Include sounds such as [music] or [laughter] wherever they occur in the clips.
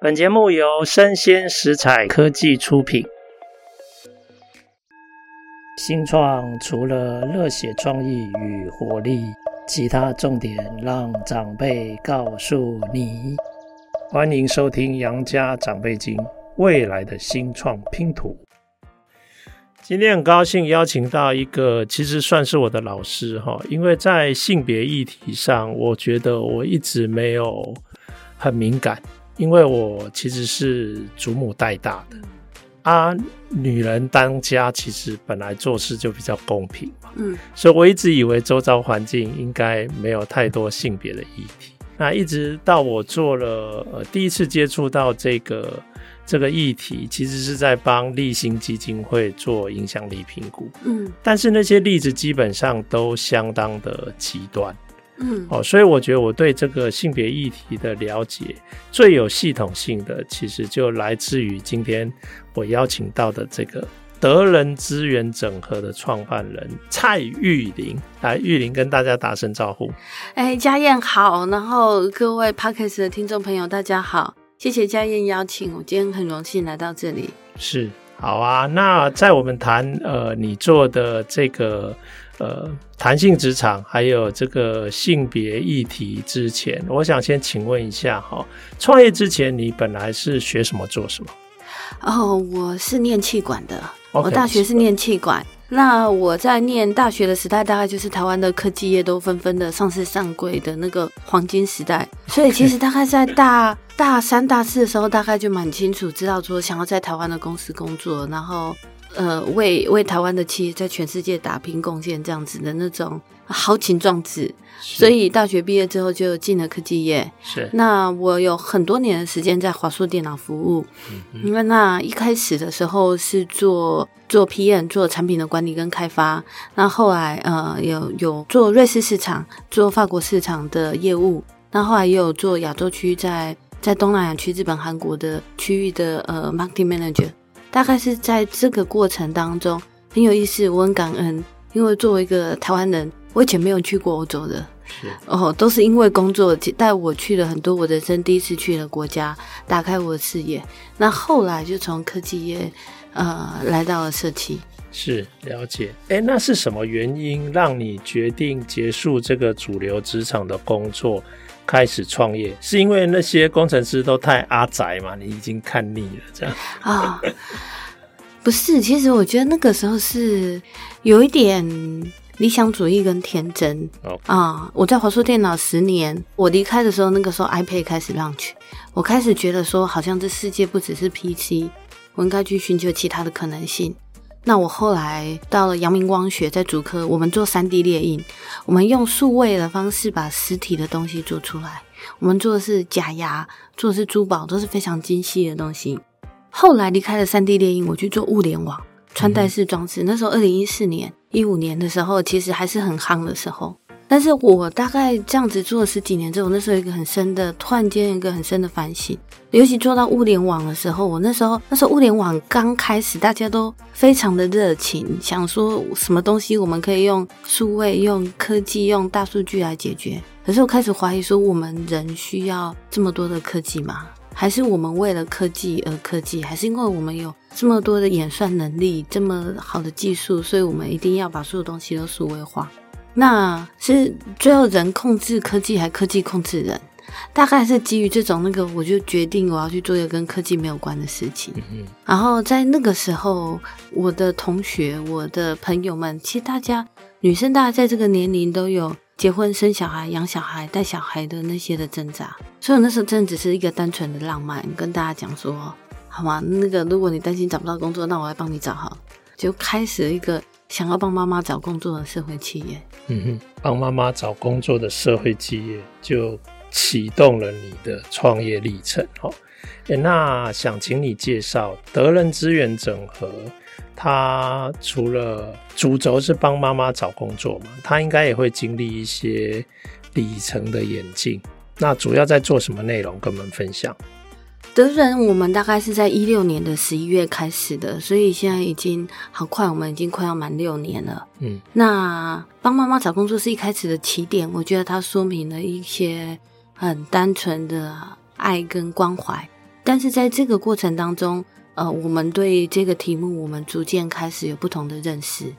本节目由生鲜食材科技出品。新创除了热血创意与活力，其他重点让长辈告诉你。欢迎收听《杨家长辈经》，未来的新创拼图。今天很高兴邀请到一个，其实算是我的老师哈，因为在性别议题上，我觉得我一直没有很敏感。因为我其实是祖母带大的。啊，女人当家其实本来做事就比较公平嘛，嗯，所以我一直以为周遭环境应该没有太多性别的议题。那一直到我做了呃第一次接触到这个这个议题，其实是在帮立新基金会做影响力评估，嗯，但是那些例子基本上都相当的极端。嗯，哦，所以我觉得我对这个性别议题的了解最有系统性的，其实就来自于今天我邀请到的这个德人资源整合的创办人蔡玉玲。来，玉玲跟大家打声招呼。哎，家燕好，然后各位 Podcast 的听众朋友大家好，谢谢家燕邀请，我今天很荣幸来到这里。是，好啊，那在我们谈呃你做的这个。呃，弹性职场还有这个性别议题之前，我想先请问一下哈，创业之前你本来是学什么做什么？哦，我是念气管的，okay, 我大学是念气管。那我在念大学的时代，大概就是台湾的科技业都纷纷的上市上柜的那个黄金时代。所以其实大概在大 [laughs] 大三、大四的时候，大概就蛮清楚知道说想要在台湾的公司工作，然后。呃，为为台湾的企业在全世界打拼贡献，这样子的那种豪情壮志，所以大学毕业之后就进了科技业。是，那我有很多年的时间在华硕电脑服务，嗯，因为那一开始的时候是做做 PM，做产品的管理跟开发。那后来呃，有有做瑞士市场，做法国市场的业务。那后来也有做亚洲区，在在东南亚区、日本、韩国的区域的呃 marketing manager。大概是在这个过程当中很有意思，我很感恩，因为作为一个台湾人，我以前没有去过欧洲的，是哦，都是因为工作带我去了很多我人生第一次去的国家，打开我的视野。那后来就从科技业呃来到了社企，是了解。哎，那是什么原因让你决定结束这个主流职场的工作？开始创业是因为那些工程师都太阿宅嘛？你已经看腻了，这样啊？哦，不是，其实我觉得那个时候是有一点理想主义跟天真.哦，我在华硕电脑十年，我离开的时候，那个时候 iPad 开始 launch，我开始觉得说，好像这世界不只是 PC，我应该去寻求其他的可能性。那我后来到了阳明光学，在主科，我们做 3D 列印，我们用数位的方式把实体的东西做出来。我们做的是假牙，做的是珠宝，都是非常精细的东西。后来离开了 3D 列印，我去做物联网、穿戴式装置。那时候二零一四年、一五年的时候，其实还是很夯的时候。但是我大概这样子做了十几年之后，那时候一个很深的，突然间一个很深的反省。尤其做到物联网的时候，我那时候那时候物联网刚开始，大家都非常的热情，想说什么东西我们可以用数位、用科技、用大数据来解决。可是我开始怀疑说，我们人需要这么多的科技吗？还是我们为了科技而科技？还是因为我们有这么多的演算能力、这么好的技术，所以我们一定要把所有东西都数位化？那是最后人控制科技，还科技控制人？大概是基于这种那个，我就决定我要去做一个跟科技没有关的事情。嗯。然后在那个时候，我的同学、我的朋友们，其实大家女生，大家在这个年龄都有结婚、生小孩、养小孩、带小孩的那些的挣扎。所以那时候真的只是一个单纯的浪漫，跟大家讲说，好吗？那个如果你担心找不到工作，那我来帮你找好。就开始一个。想要帮妈妈找工作的社会企业，嗯哼，帮妈妈找工作的社会企业就启动了你的创业历程。好，那想请你介绍德人资源整合，它除了主轴是帮妈妈找工作嘛，它应该也会经历一些里程的演进。那主要在做什么内容？跟我们分享。德人，我们大概是在一六年的十一月开始的，所以现在已经好快，我们已经快要满六年了。嗯，那帮妈妈找工作是一开始的起点，我觉得它说明了一些很单纯的爱跟关怀。但是在这个过程当中，呃，我们对这个题目，我们逐渐开始有不同的认识。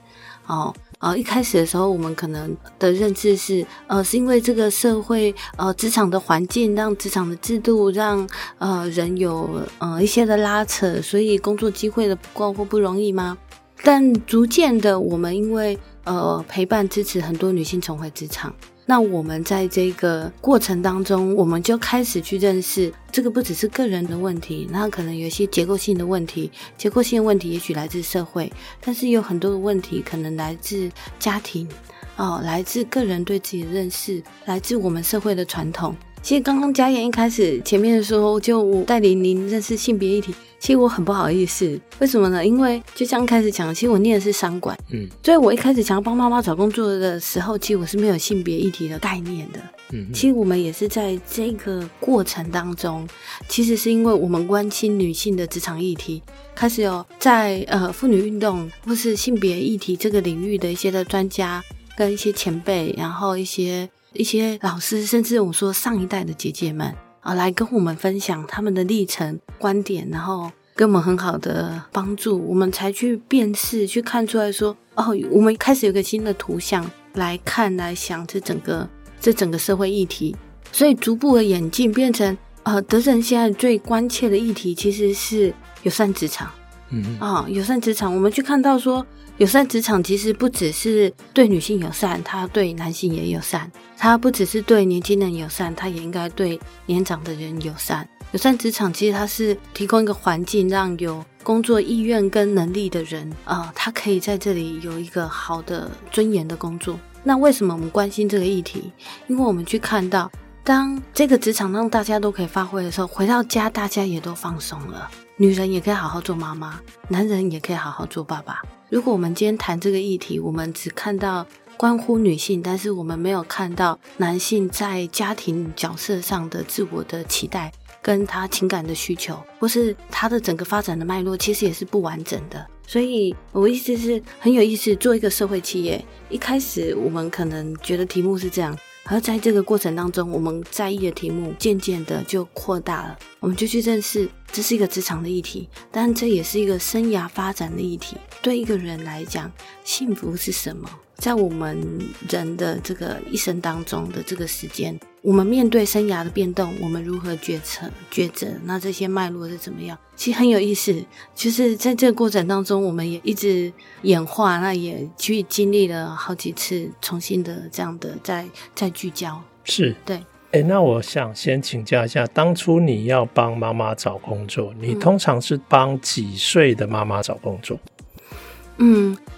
哦，呃，一开始的时候，我们可能的认知是，呃，是因为这个社会，呃，职场的环境，让职场的制度，让呃人有呃一些的拉扯，所以工作机会的不够或不容易吗？但逐渐的，我们因为呃陪伴支持很多女性重回职场。那我们在这个过程当中，我们就开始去认识，这个不只是个人的问题，那可能有一些结构性的问题，结构性的问题也许来自社会，但是有很多的问题可能来自家庭，哦，来自个人对自己的认识，来自我们社会的传统。其实刚刚嘉言一开始前面的时候，就带领您认识性别议题。其实我很不好意思，为什么呢？因为就像开始讲，其实我念的是商管，嗯，所以我一开始想要帮妈妈找工作的时候，其实我是没有性别议题的概念的。嗯，其实我们也是在这个过程当中，其实是因为我们关心女性的职场议题，开始有在呃妇女运动或是性别议题这个领域的一些的专家跟一些前辈，然后一些。一些老师，甚至我说上一代的姐姐们啊，来跟我们分享他们的历程、观点，然后给我们很好的帮助，我们才去辨识、去看出来说，哦，我们开始有个新的图像来看、来想这整个这整个社会议题，所以逐步的演进，变成呃，德仁现在最关切的议题其实是友善职场。嗯啊，友善职场，我们去看到说，友善职场其实不只是对女性友善，它对男性也友善；它不只是对年轻人友善，它也应该对年长的人友善。友善职场其实它是提供一个环境，让有工作意愿跟能力的人啊，他可以在这里有一个好的尊严的工作。那为什么我们关心这个议题？因为我们去看到，当这个职场让大家都可以发挥的时候，回到家大家也都放松了。女人也可以好好做妈妈，男人也可以好好做爸爸。如果我们今天谈这个议题，我们只看到关乎女性，但是我们没有看到男性在家庭角色上的自我的期待，跟他情感的需求，或是他的整个发展的脉络，其实也是不完整的。所以，我意思是很有意思，做一个社会企业，一开始我们可能觉得题目是这样。而在这个过程当中，我们在意的题目渐渐的就扩大了，我们就去认识这是一个职场的议题，但这也是一个生涯发展的议题。对一个人来讲，幸福是什么？在我们人的这个一生当中的这个时间，我们面对生涯的变动，我们如何决策抉择？那这些脉络是怎么样？其实很有意思，就是在这个过程当中，我们也一直演化，那也去经历了好几次重新的这样的再再聚焦。是对。哎，那我想先请教一下，当初你要帮妈妈找工作，你通常是帮几岁的妈妈找工作？嗯，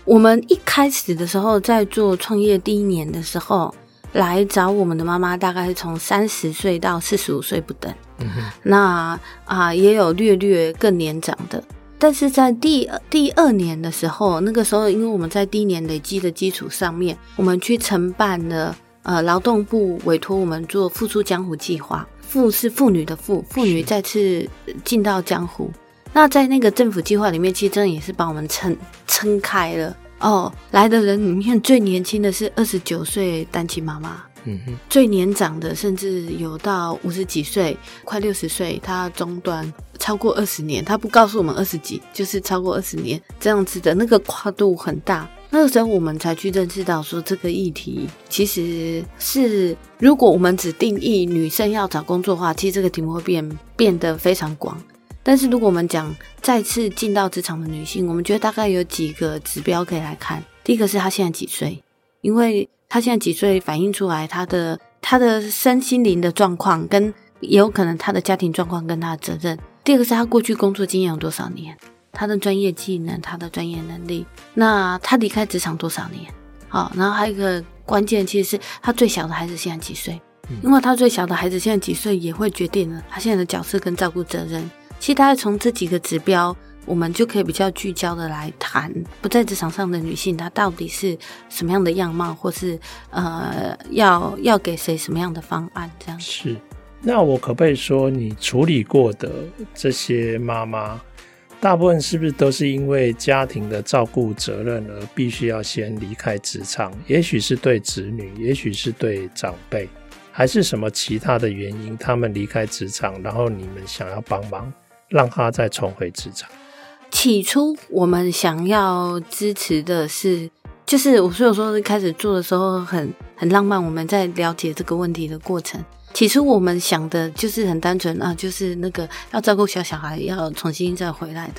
我们一开始的时候在做创业第一年的时候，来找我们的妈妈大概是从三十岁到四十五岁不等。嗯，那啊也有略略更年长的，但是在第第二年的时候，那个时候因为我们在第一年累积的基础上面，我们去承办了呃劳动部委托我们做复出江湖计划，复是妇女的妇，妇女再次进到江湖。那在那个政府计划里面，其实真的也是把我们撑撑开了哦。来的人里面最年轻的是二十九岁单亲妈妈，嗯哼，最年长的甚至有到五十几岁，快六十岁，他中断超过二十年，他不告诉我们二十几，就是超过二十年这样子的那个跨度很大。那个时候我们才去认识到说，这个议题其实是如果我们只定义女生要找工作的话，其实这个题目会变变得非常广。但是如果我们讲再次进到职场的女性，我们觉得大概有几个指标可以来看。第一个是她现在几岁，因为她现在几岁反映出来她的她的身心灵的状况，跟也有可能她的家庭状况跟她的责任。第二个是她过去工作经验有多少年，她的专业技能、她的专业能力。那她离开职场多少年？好，然后还有一个关键，其实是她最小的孩子现在几岁，因为她最小的孩子现在几岁，也会决定了她现在的角色跟照顾责任。其实大概从这几个指标，我们就可以比较聚焦的来谈不在职场上的女性，她到底是什么样的样貌，或是呃，要要给谁什么样的方案？这样是。那我可不可以说，你处理过的这些妈妈，大部分是不是都是因为家庭的照顾责任而必须要先离开职场？也许是对子女，也许是对长辈，还是什么其他的原因，他们离开职场，然后你们想要帮忙？让他再重回职场？起初我们想要支持的是，就是我所以说开始做的时候很很浪漫。我们在了解这个问题的过程，起初我们想的就是很单纯啊，就是那个要照顾小小孩，要重新再回来的。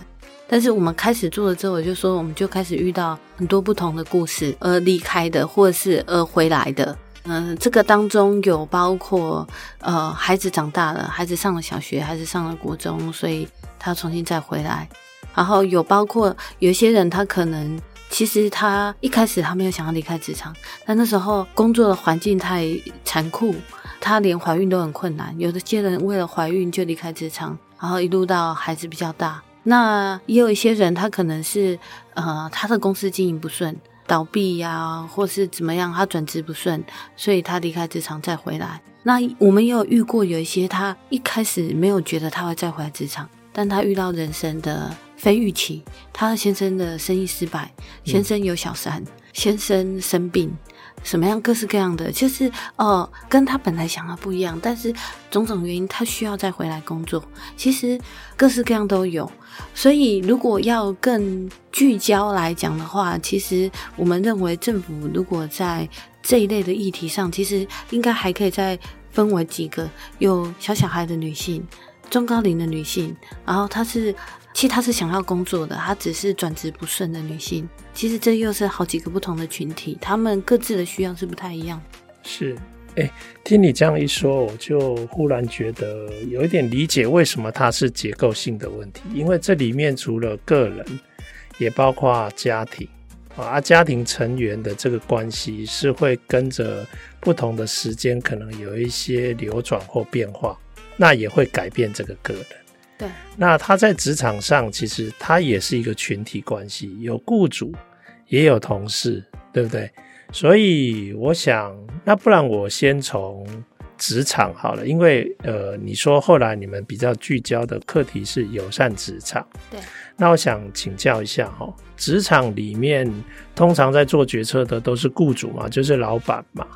但是我们开始做了之后，我就说我们就开始遇到很多不同的故事，而离开的，或者是而回来的。嗯、这个当中有包括呃，孩子长大了，孩子上了小学，孩子上了国中，所以他重新再回来。然后有包括有一些人，他可能其实他一开始他没有想要离开职场，但那时候工作的环境太残酷，他连怀孕都很困难。有的些人为了怀孕就离开职场，然后一路到孩子比较大。那也有一些人，他可能是呃，他的公司经营不顺。倒闭呀、啊，或是怎么样，他转职不顺，所以他离开职场再回来。那我们也有遇过有一些，他一开始没有觉得他会再回来职场，但他遇到人生的非预期，他先生的生意失败，先生有小三，嗯、先生生病。什么样各式各样的，就是呃，跟他本来想的不一样，但是种种原因，他需要再回来工作。其实各式各样都有，所以如果要更聚焦来讲的话，其实我们认为政府如果在这一类的议题上，其实应该还可以再分为几个：有小小孩的女性、中高龄的女性，然后她是。其实她是想要工作的，她只是转职不顺的女性。其实这又是好几个不同的群体，她们各自的需要是不太一样。是，哎，听你这样一说，我就忽然觉得有一点理解为什么它是结构性的问题。因为这里面除了个人，也包括家庭啊，家庭成员的这个关系是会跟着不同的时间可能有一些流转或变化，那也会改变这个个人。对，那他在职场上，其实他也是一个群体关系，有雇主，也有同事，对不对？所以我想，那不然我先从职场好了，因为呃，你说后来你们比较聚焦的课题是友善职场，对。那我想请教一下哈，职场里面通常在做决策的都是雇主嘛，就是老板嘛。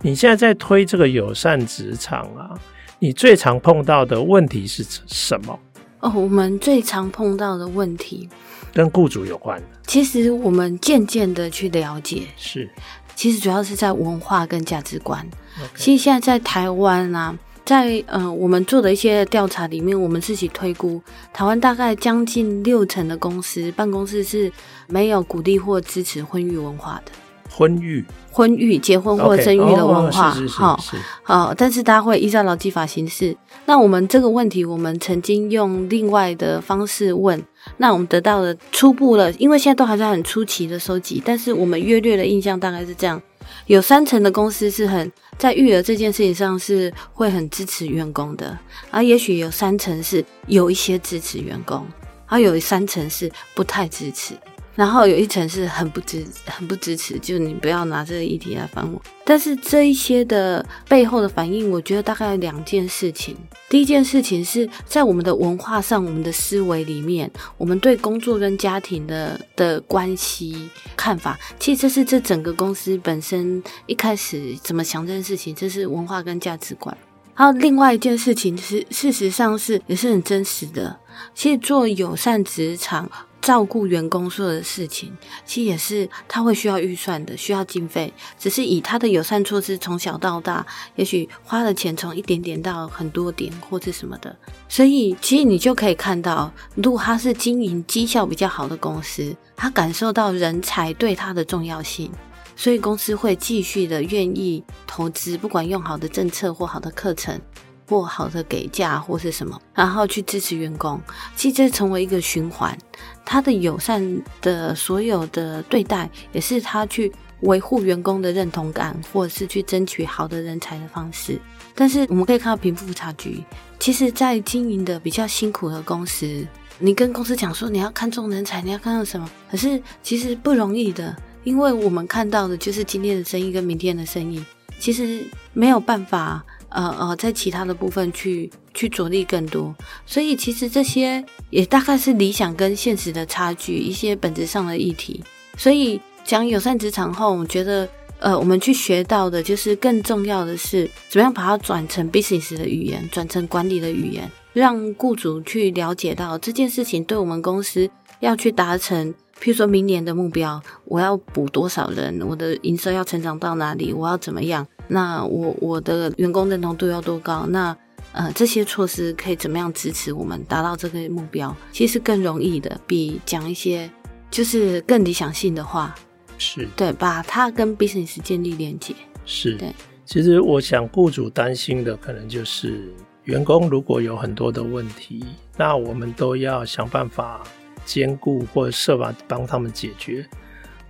你现在在推这个友善职场啊？你最常碰到的问题是什么？哦，我们最常碰到的问题跟雇主有关的。其实我们渐渐的去了解，是，其实主要是在文化跟价值观。其实现在在台湾啊，在呃我们做的一些调查里面，我们自己推估，台湾大概将近六成的公司办公室是没有鼓励或支持婚育文化的。婚育、婚育、结婚或生育的文化，好，好，但是大家会依照劳基法行事。那我们这个问题，我们曾经用另外的方式问，那我们得到的初步了，因为现在都还在很初期的收集，但是我们约略的印象大概是这样：有三成的公司是很在育儿这件事情上是会很支持员工的，而也许有三成是有一些支持员工，而有三成是不太支持。然后有一层是很不支很不支持，就你不要拿这个议题来烦我。但是这一些的背后的反应，我觉得大概有两件事情。第一件事情是在我们的文化上，我们的思维里面，我们对工作跟家庭的的关系看法，其实这是这整个公司本身一开始怎么想这件事情，这是文化跟价值观。还有另外一件事情是，事实上是也是很真实的。其实做友善职场。照顾员工所有的事情，其实也是他会需要预算的，需要经费。只是以他的友善措施从小到大，也许花的钱从一点点到很多点，或者什么的。所以，其实你就可以看到，如果他是经营绩效比较好的公司，他感受到人才对他的重要性，所以公司会继续的愿意投资，不管用好的政策或好的课程。或好的给价或是什么，然后去支持员工，其实这成为一个循环。他的友善的所有的对待，也是他去维护员工的认同感，或者是去争取好的人才的方式。但是我们可以看到贫富差距，其实，在经营的比较辛苦的公司，你跟公司讲说你要看重人才，你要看重什么，可是其实不容易的，因为我们看到的就是今天的生意跟明天的生意，其实没有办法。呃呃，在其他的部分去去着力更多，所以其实这些也大概是理想跟现实的差距，一些本质上的议题。所以讲友善职场后，我觉得呃，我们去学到的就是更重要的是，怎么样把它转成 business 的语言，转成管理的语言。让雇主去了解到这件事情对我们公司要去达成，譬如说明年的目标，我要补多少人，我的营收要成长到哪里，我要怎么样？那我我的员工认同度要多高？那呃这些措施可以怎么样支持我们达到这个目标？其实更容易的，比讲一些就是更理想性的话，是对，把它跟 business 建立连接。是对。其实我想，雇主担心的可能就是员工如果有很多的问题，那我们都要想办法兼顾或者设法帮他们解决。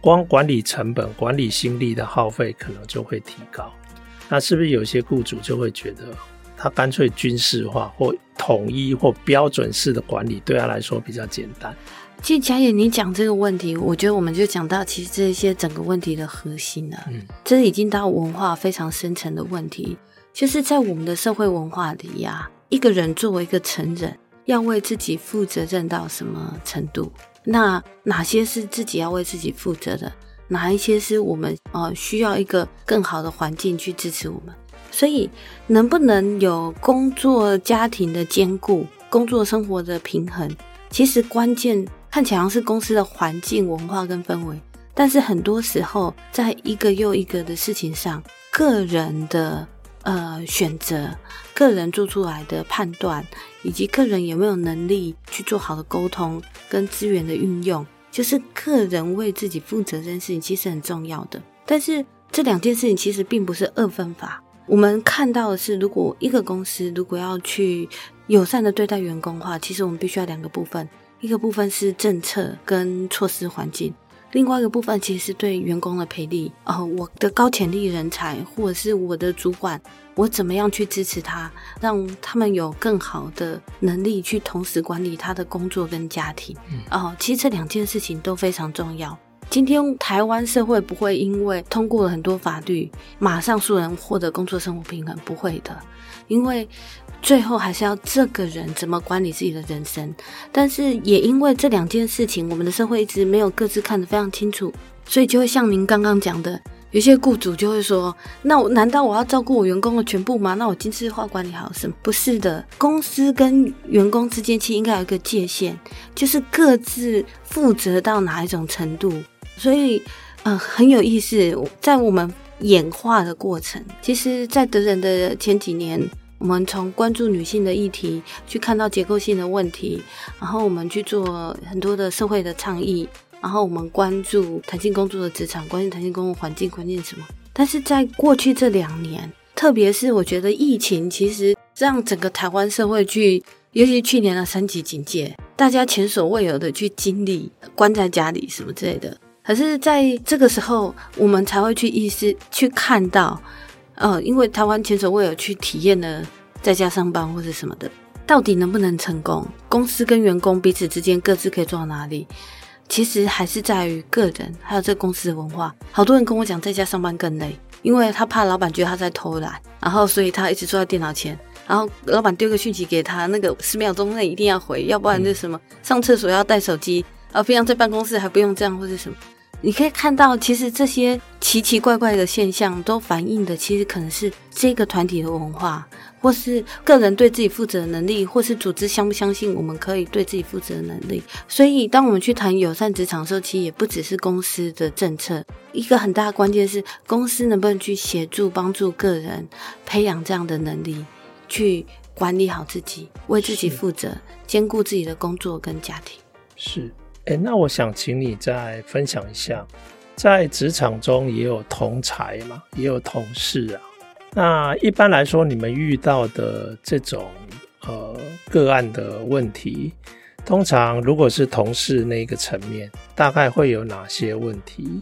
光管理成本、管理心力的耗费可能就会提高。那是不是有些雇主就会觉得，他干脆军事化或统一或标准式的管理，对他来说比较简单？其实佳也，你讲这个问题，我觉得我们就讲到其实这些整个问题的核心了。嗯，这已经到文化非常深层的问题，就是在我们的社会文化里呀，一个人作为一个成人，要为自己负责任到什么程度？那哪些是自己要为自己负责的？哪一些是我们呃需要一个更好的环境去支持我们？所以，能不能有工作家庭的兼顾，工作生活的平衡？其实关键。看起来是公司的环境、文化跟氛围，但是很多时候，在一个又一个的事情上，个人的呃选择、个人做出来的判断，以及个人有没有能力去做好的沟通跟资源的运用，就是个人为自己负责这件事情，其实很重要的。但是这两件事情其实并不是二分法。我们看到的是，如果一个公司如果要去友善的对待员工的话，其实我们必须要两个部分。一个部分是政策跟措施环境，另外一个部分其实是对员工的培力。哦，我的高潜力人才，或者是我的主管，我怎么样去支持他，让他们有更好的能力去同时管理他的工作跟家庭。嗯、哦，其实这两件事情都非常重要。今天台湾社会不会因为通过了很多法律，马上素人获得工作生活平衡，不会的，因为。最后还是要这个人怎么管理自己的人生，但是也因为这两件事情，我们的社会一直没有各自看得非常清楚，所以就会像您刚刚讲的，有些雇主就会说：“那我难道我要照顾我员工的全部吗？那我军事化管理好什么？不是的，公司跟员工之间其实应该有一个界限，就是各自负责到哪一种程度。所以，呃，很有意思，在我们演化的过程，其实，在德仁的前几年。我们从关注女性的议题，去看到结构性的问题，然后我们去做很多的社会的倡议，然后我们关注弹性工作的职场，关心弹性工作环境，关键什么？但是在过去这两年，特别是我觉得疫情其实让整个台湾社会去，尤其去年的三级警戒，大家前所未有的去经历关在家里什么之类的。可是在这个时候，我们才会去意识去看到。呃，因为台湾前所未有去体验了在家上班或者什么的，到底能不能成功？公司跟员工彼此之间各自可以做到哪里？其实还是在于个人，还有这个公司的文化。好多人跟我讲，在家上班更累，因为他怕老板觉得他在偷懒，然后所以他一直坐在电脑前，然后老板丢个讯息给他，那个十秒钟内一定要回，要不然就什么上厕所要带手机，啊，平常在办公室还不用这样或者什么。你可以看到，其实这些奇奇怪怪的现象都反映的，其实可能是这个团体的文化，或是个人对自己负责的能力，或是组织相不相信我们可以对自己负责的能力。所以，当我们去谈友善职场的时候，其实也不只是公司的政策，一个很大的关键是公司能不能去协助帮助个人培养这样的能力，去管理好自己，为自己负责，兼顾自己的工作跟家庭。是。哎，那我想请你再分享一下，在职场中也有同才嘛，也有同事啊。那一般来说，你们遇到的这种呃个案的问题，通常如果是同事那个层面，大概会有哪些问题？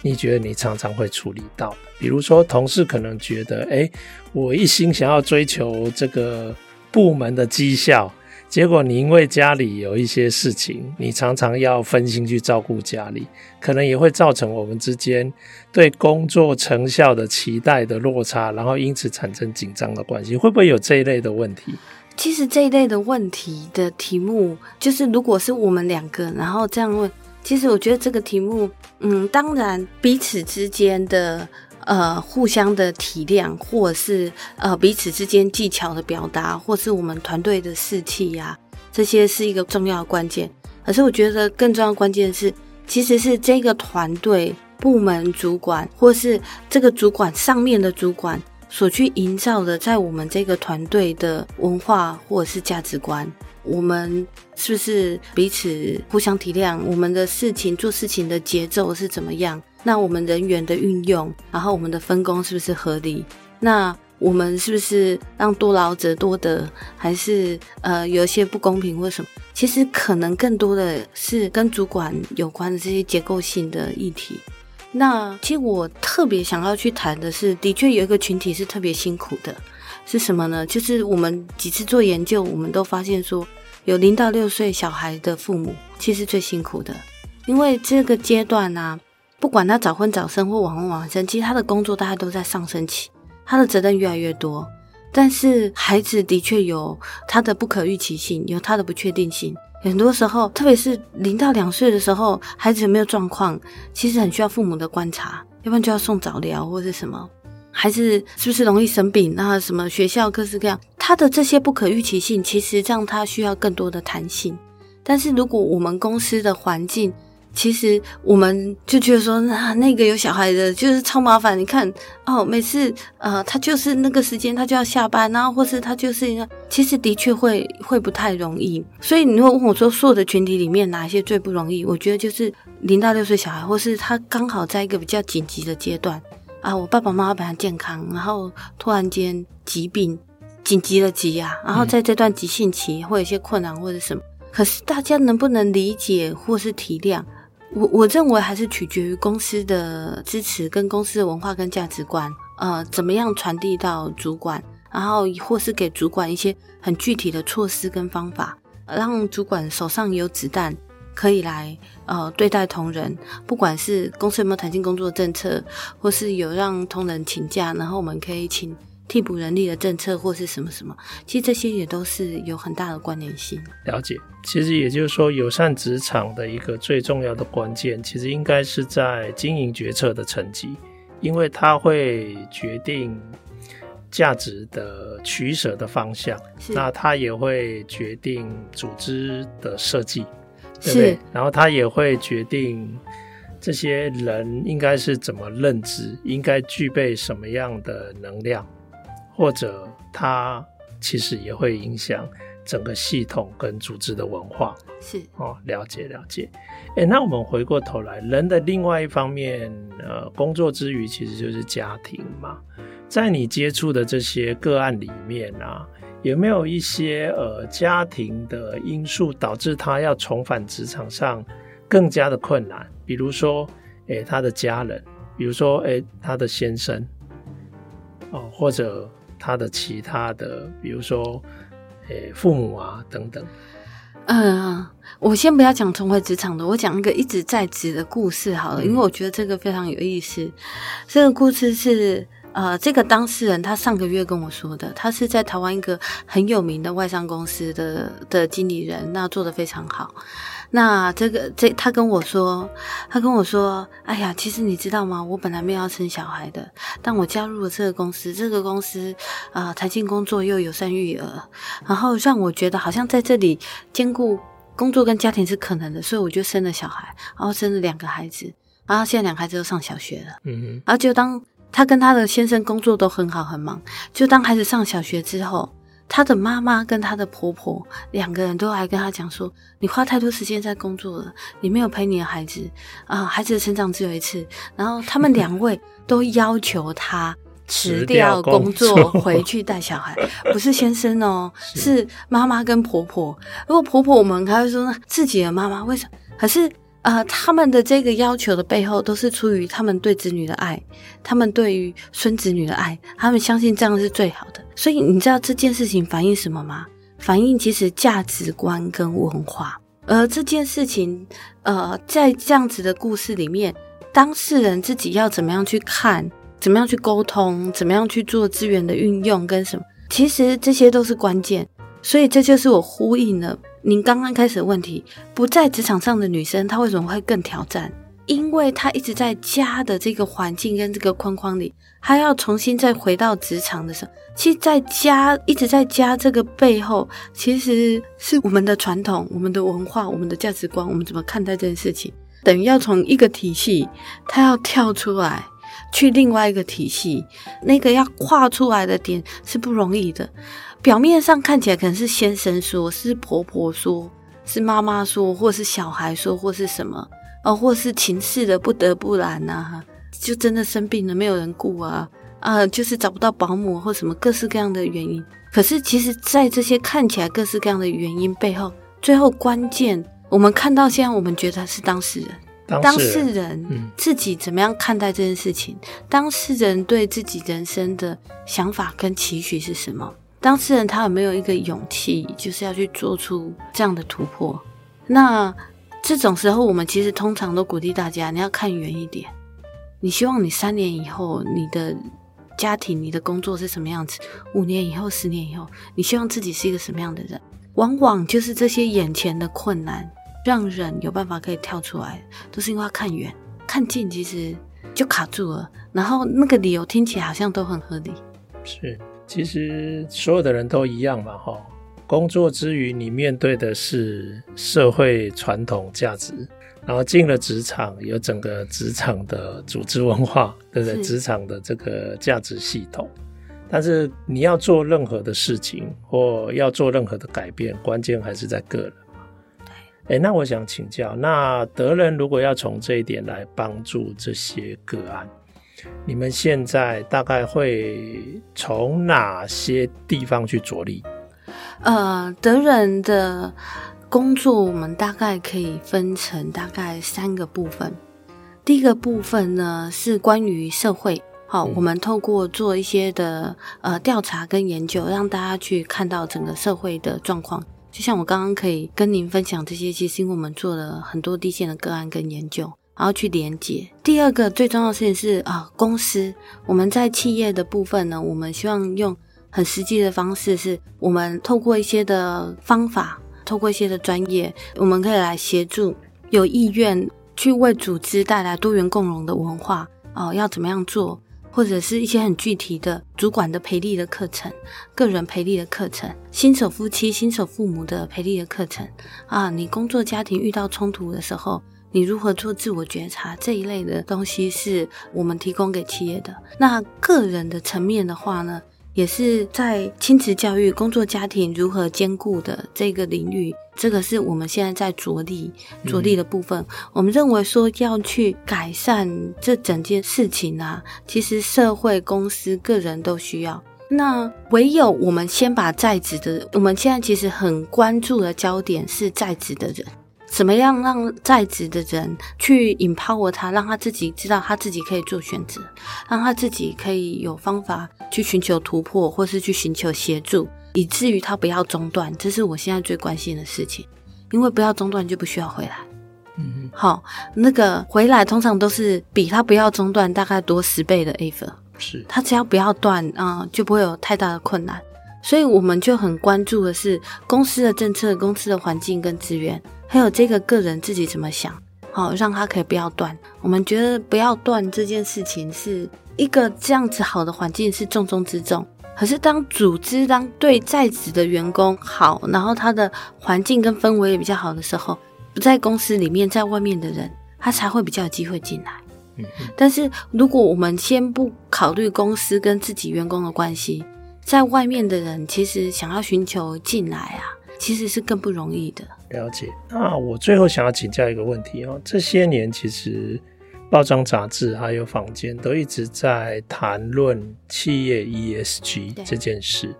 你觉得你常常会处理到？比如说，同事可能觉得，哎，我一心想要追求这个部门的绩效。结果你因为家里有一些事情，你常常要分心去照顾家里，可能也会造成我们之间对工作成效的期待的落差，然后因此产生紧张的关系，会不会有这一类的问题？其实这一类的问题的题目，就是如果是我们两个，然后这样问，其实我觉得这个题目，嗯，当然彼此之间的。呃互相的体谅，或是呃彼此之间技巧的表达，或是我们团队的士气呀、这些是一个重要的关键。可是我觉得更重要关键是，其实是这个团队部门主管，或是这个主管上面的主管。所去营造的，在我们这个团队的文化或者是价值观，我们是不是彼此互相体谅？我们的事情做事情的节奏是怎么样？那我们人员的运用，然后我们的分工是不是合理？那我们是不是让多劳者多得？还是呃有一些不公平或什么？其实可能更多的是跟主管有关的这些结构性的议题。那其实我特别想要去谈的是，的确有一个群体是特别辛苦的，是什么呢？就是我们几次做研究，我们都发现说，有零到六岁小孩的父母其实最辛苦的，因为这个阶段呢、不管他早婚早生或晚婚晚生，其实他的工作大概都在上升期，他的责任越来越多，但是孩子的确有他的不可预期性，有他的不确定性。很多时候，特别是零到两岁的时候，孩子有没有状况，其实很需要父母的观察，要不然就要送早疗或者什么。孩子是不是容易生病？那什么学校各式各样，他的这些不可预期性，其实让他需要更多的弹性。但是如果我们公司的环境，其实我们就觉得说，那那个有小孩的，就是超麻烦。你看哦，每次呃，他就是那个时间他就要下班，然后或是他就是一个，其实的确会会不太容易。所以你如果问我说，所有的群体里面哪一些最不容易？我觉得就是零到六岁小孩，或是他刚好在一个比较紧急的阶段啊。我爸爸妈妈本来健康，然后突然间疾病，紧急的急啊，然后在这段急性期会有一些困难或者什么。可是大家能不能理解或是体谅？我我认为还是取决于公司的支持跟公司的文化跟价值观，呃，怎么样传递到主管，然后或是给主管一些很具体的措施跟方法，让主管手上有子弹可以来呃对待同仁，不管是公司有没有弹性工作政策，或是有让同仁请假，然后我们可以请。替补人力的政策或是什么什么，其实这些也都是有很大的关联性。了解，其实也就是说，友善职场的一个最重要的关键，其实应该是在经营决策的层级，因为它会决定价值的取舍的方向，那它也会决定组织的设计，对不对？然后它也会决定这些人应该是怎么认知，应该具备什么样的能量。或者它其实也会影响整个系统跟组织的文化，是哦，了解了解。诶，那我们回过头来，人的另外一方面，呃，工作之余其实就是家庭嘛。在你接触的这些个案里面啊，有没有一些呃家庭的因素导致他要重返职场上更加的困难？比如说，诶，他的家人，比如说，诶，他的先生，哦，或者。他的其他的，比如说，诶、欸，父母啊等等。嗯、呃，我先不要讲重回职场的，我讲一个一直在职的故事好了，嗯、因为我觉得这个非常有意思。这个故事是呃，这个当事人他上个月跟我说的，他是在台湾一个很有名的外商公司的的经理人，那做的非常好。那这个这他跟我说，他跟我说，哎呀，其实你知道吗？我本来没有要生小孩的，但我加入了这个公司，这个公司啊，弹、呃、性工作又有善育儿，然后让我觉得好像在这里兼顾工作跟家庭是可能的，所以我就生了小孩，然后生了两个孩子，然后现在两个孩子都上小学了，嗯哼，然后就当他跟她的先生工作都很好很忙，就当孩子上小学之后。她的妈妈跟她的婆婆两个人都还跟她讲说：“你花太多时间在工作了，你没有陪你的孩子啊，孩子的成长只有一次。”然后他们两位都要求她辞掉工作回去带小孩，[laughs] 不是先生哦，是妈妈跟婆婆。如果婆婆我们还会说自己的妈妈为什么？可是。呃，他们的这个要求的背后，都是出于他们对子女的爱，他们对于孙子女的爱，他们相信这样是最好的。所以你知道这件事情反映什么吗？反映其实价值观跟文化。而这件事情，呃，在这样子的故事里面，当事人自己要怎么样去看，怎么样去沟通，怎么样去做资源的运用跟什么，其实这些都是关键。所以这就是我呼应了。您刚刚开始的问题，不在职场上的女生，她为什么会更挑战？因为她一直在家的这个环境跟这个框框里，她要重新再回到职场的时候，其实在家一直在家这个背后，其实是我们的传统、我们的文化、我们的价值观，我们怎么看待这件事情，等于要从一个体系，她要跳出来去另外一个体系，那个要跨出来的点是不容易的。表面上看起来可能是先生说，是婆婆说，是妈妈说，或是小孩说，或是什么。哦，或是情势的不得不然呐，就真的生病了，没有人顾啊，[laughs] 啊，就是找不到保姆或什么各式各样的原因。可是，其实，在这些看起来各式各样的原因背后，最后关键，我们看到现在，我们觉得是当事人，当事人自己怎么样看待这件事情？嗯，当事人对自己人生的想法跟期许是什么？当事人他有没有一个勇气，就是要去做出这样的突破？那。这种时候，我们其实通常都鼓励大家，你要看远一点。你希望你三年以后，你的家庭、你的工作是什么样子？五年以后、十年以后，你希望自己是一个什么样的人？往往就是这些眼前的困难，让人有办法可以跳出来，都是因为要看远、看近，其实就卡住了。然后那个理由听起来好像都很合理。是，其实所有的人都一样嘛，哈。工作之余，你面对的是社会传统价值，然后进了职场，有整个职场的组织文化，对不对？职场的这个价值系统。但是你要做任何的事情，或要做任何的改变，关键还是在个人嘛。对。哎，那我想请教，那德人如果要从这一点来帮助这些个案，你们现在大概会从哪些地方去着力？呃，德仁的工作，我们大概可以分成大概三个部分。第一个部分呢，是关于社会，好，我们透过做一些的呃调查跟研究，让大家去看到整个社会的状况。就像我刚刚可以跟您分享这些，其实因为我们做了很多地线的个案跟研究，然后去连接。第二个最重要的事情是啊、公司我们在企业的部分呢，我们希望用。很实际的方式是，我们透过一些的方法，透过一些的专业，我们可以来协助有意愿去为组织带来多元共融的文化哦，要怎么样做，或者是一些很具体的主管的培力的课程、个人培力的课程、新手夫妻、新手父母的培力的课程啊，你工作家庭遇到冲突的时候，你如何做自我觉察这一类的东西，是我们提供给企业的。那个人的层面的话呢，也是在亲子教育、工作家庭如何兼顾的这个领域，这个是我们现在在着力着力的部分。嗯。我们认为说要去改善这整件事情啊，其实社会、公司、个人都需要。那唯有我们先把在职的，我们现在其实很关注的焦点是在职的人。怎么样让在职的人去 empower 他，让他自己知道他自己可以做选择，让他自己可以有方法去寻求突破，或是去寻求协助，以至于他不要中断。这是我现在最关心的事情，因为不要中断就不需要回来。嗯，好，那个回来通常都是比他不要中断大概多十倍的 effort。是，他只要不要断啊，嗯，就不会有太大的困难。所以我们就很关注的是公司的政策、公司的环境跟资源。还有这个个人自己怎么想，好让他可以不要断。我们觉得不要断这件事情是一个这样子好的环境是重中之重。可是当组织当对在职的员工好，然后他的环境跟氛围也比较好的时候，不在公司里面，在外面的人他才会比较有机会进来。嗯。但是如果我们先不考虑公司跟自己员工的关系，在外面的人其实想要寻求进来啊。其实是更不容易的。了解。那我最后想要请教一个问题哦，这些年其实报章杂志还有坊间都一直在谈论企业 ESG 这件事。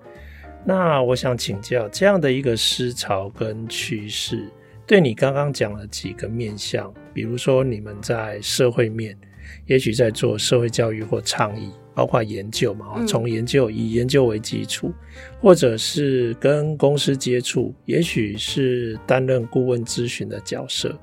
那我想请教，这样的一个思潮跟趋势，对你刚刚讲了几个面向，比如说你们在社会面，也许在做社会教育或倡议。包括研究嘛，从研究以研究为基础，或者是跟公司接触，也许是担任顾问咨询的角色，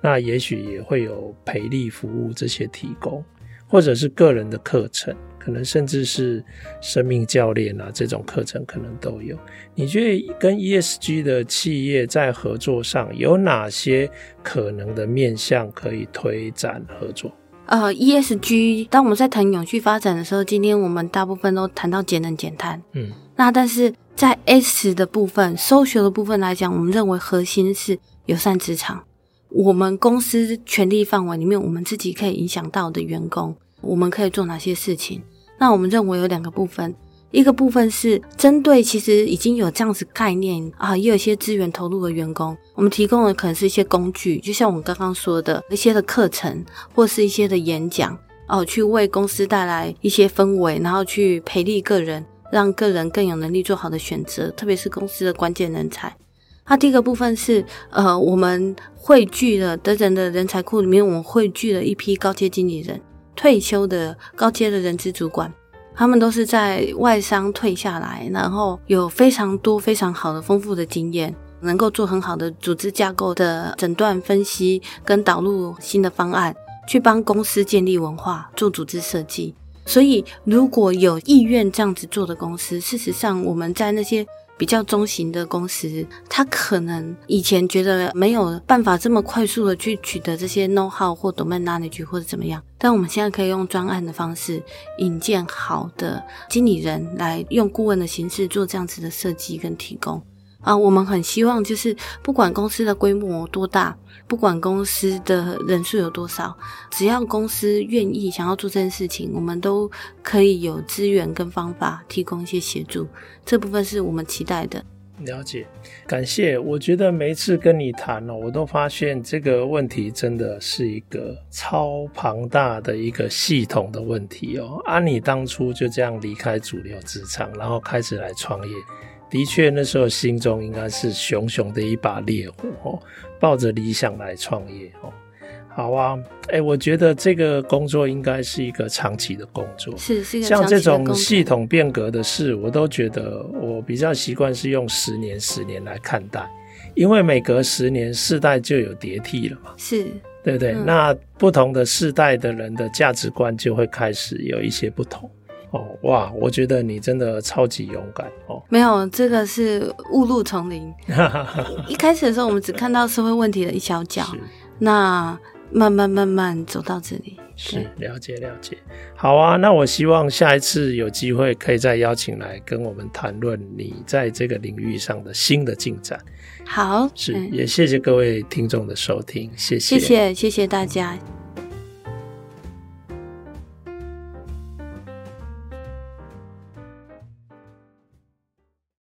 那也许也会有培力服务这些提供，或者是个人的课程可能甚至是生命教练啊，这种课程可能都有。你觉得跟 ESG 的企业在合作上有哪些可能的面向可以推展合作？呃，ESG，当我们在谈永续发展的时候，今天我们大部分都谈到节能减碳。嗯，那但是在 S 的部分，Social 的部分来讲，我们认为核心是友善职场。我们公司权力范围里面，我们自己可以影响到的员工，我们可以做哪些事情？那我们认为有两个部分，一个部分是针对其实已经有这样子概念啊，也有一些资源投入的员工，我们提供的可能是一些工具，就像我们刚刚说的一些的课程，或是一些的演讲哦，去为公司带来一些氛围，然后去培力个人，让个人更有能力做好的选择，特别是公司的关键人才。那第一个部分是，呃，我们汇聚了德人的人才库里面，我们汇聚了一批高阶经理人，退休的高阶的人资主管，他们都是在外商退下来，然后有非常多非常好的丰富的经验，能够做很好的组织架构的诊断分析跟导入新的方案，去帮公司建立文化，做组织设计。所以，如果有意愿这样子做的公司，事实上我们在那些。比较中型的公司，他可能以前觉得没有办法这么快速的去取得这些 know how 或 domain knowledge 或者怎么样，但我们现在可以用专案的方式引荐好的经理人来用顾问的形式做这样子的设计跟提供。啊，我们很希望就是不管公司的规模多大，不管公司的人数有多少，只要公司愿意想要做这件事情，我们都可以有资源跟方法提供一些协助。这部分是我们期待的。了解，感谢。我觉得每一次跟你谈哦，我都发现这个问题真的是一个超庞大的一个系统的问题哦。啊，你当初就这样离开主流职场，然后开始来创业。的确，那时候心中应该是熊熊的一把烈火哦，抱着理想来创业哦。好啊，哎，我觉得这个工作应该是一个长期的工作，是是一个像这种系统变革的事，我都觉得我比较习惯是用十年、十年来看待，因为每隔十年世代就有迭替了嘛，是对不对？嗯、那不同的世代的人的价值观就会开始有一些不同。哦哇，我觉得你真的超级勇敢哦！没有，这个是误入丛林。[laughs] 一开始的时候，我们只看到社会问题的一小角，那慢慢慢慢走到这里。是了解了解。好啊，那我希望下一次有机会可以再邀请来跟我们谈论你在这个领域上的新的进展。好，是、嗯、也谢谢各位听众的收听，谢谢，谢谢谢谢大家。